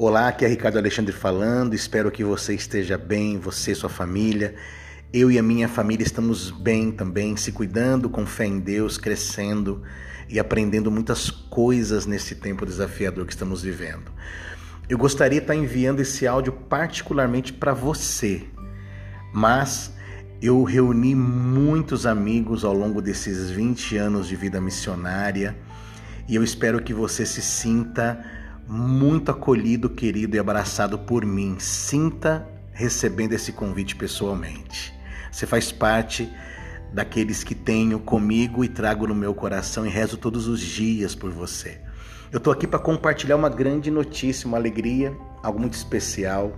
Olá, aqui é Ricardo Alexandre falando. Espero que você esteja bem, você e sua família. Eu e a minha família estamos bem também, se cuidando com fé em Deus, crescendo e aprendendo muitas coisas nesse tempo desafiador que estamos vivendo. Eu gostaria de estar enviando esse áudio particularmente para você, mas eu reuni muitos amigos ao longo desses 20 anos de vida missionária e eu espero que você se sinta muito acolhido, querido e abraçado por mim. Sinta recebendo esse convite pessoalmente. Você faz parte daqueles que tenho comigo e trago no meu coração e rezo todos os dias por você. Eu estou aqui para compartilhar uma grande notícia, uma alegria, algo muito especial.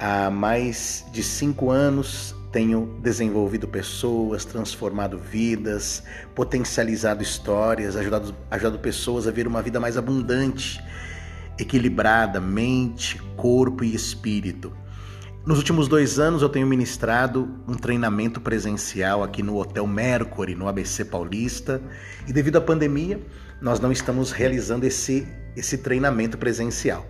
Há mais de cinco anos tenho desenvolvido pessoas, transformado vidas, potencializado histórias, ajudado, ajudado pessoas a ver uma vida mais abundante equilibrada, mente, corpo e espírito. Nos últimos dois anos eu tenho ministrado um treinamento presencial aqui no Hotel Mercury, no ABC Paulista, e devido à pandemia, nós não estamos realizando esse, esse treinamento presencial.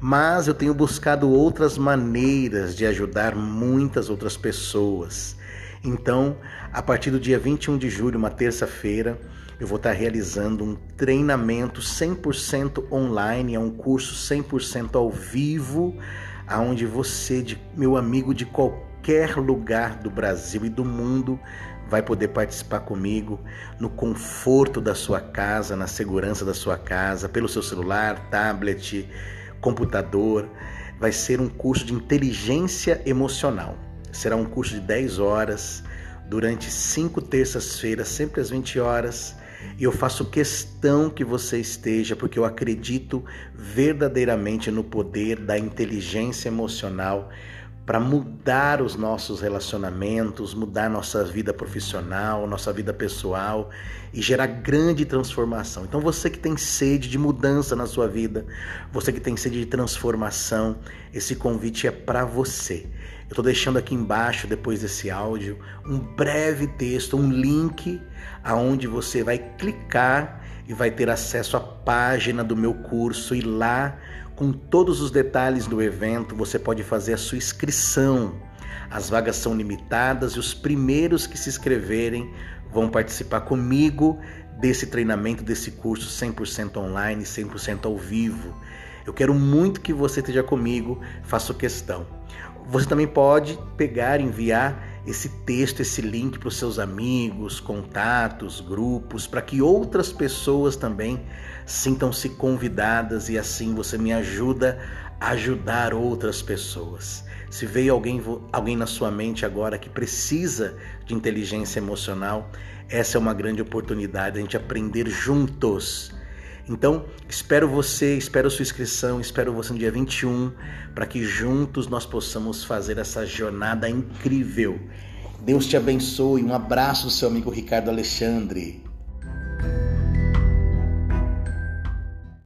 Mas eu tenho buscado outras maneiras de ajudar muitas outras pessoas. Então, a partir do dia 21 de julho, uma terça-feira, eu vou estar realizando um treinamento 100% online, é um curso 100% ao vivo, aonde você, meu amigo de qualquer lugar do Brasil e do mundo, vai poder participar comigo no conforto da sua casa, na segurança da sua casa, pelo seu celular, tablet, computador. Vai ser um curso de inteligência emocional. Será um curso de 10 horas, durante cinco terças-feiras, sempre às 20 horas. E eu faço questão que você esteja, porque eu acredito verdadeiramente no poder da inteligência emocional para mudar os nossos relacionamentos, mudar nossa vida profissional, nossa vida pessoal e gerar grande transformação. Então você que tem sede de mudança na sua vida, você que tem sede de transformação, esse convite é para você. Eu estou deixando aqui embaixo, depois desse áudio, um breve texto, um link aonde você vai clicar e vai ter acesso à página do meu curso e lá com todos os detalhes do evento, você pode fazer a sua inscrição. As vagas são limitadas e os primeiros que se inscreverem vão participar comigo desse treinamento, desse curso 100% online, 100% ao vivo. Eu quero muito que você esteja comigo, faço questão. Você também pode pegar, enviar esse texto, esse link para os seus amigos, contatos, grupos, para que outras pessoas também sintam-se convidadas e assim você me ajuda a ajudar outras pessoas. Se veio alguém, alguém na sua mente agora que precisa de inteligência emocional, essa é uma grande oportunidade a gente aprender juntos. Então, espero você, espero sua inscrição, espero você no dia 21, para que juntos nós possamos fazer essa jornada incrível. Deus te abençoe. Um abraço do seu amigo Ricardo Alexandre.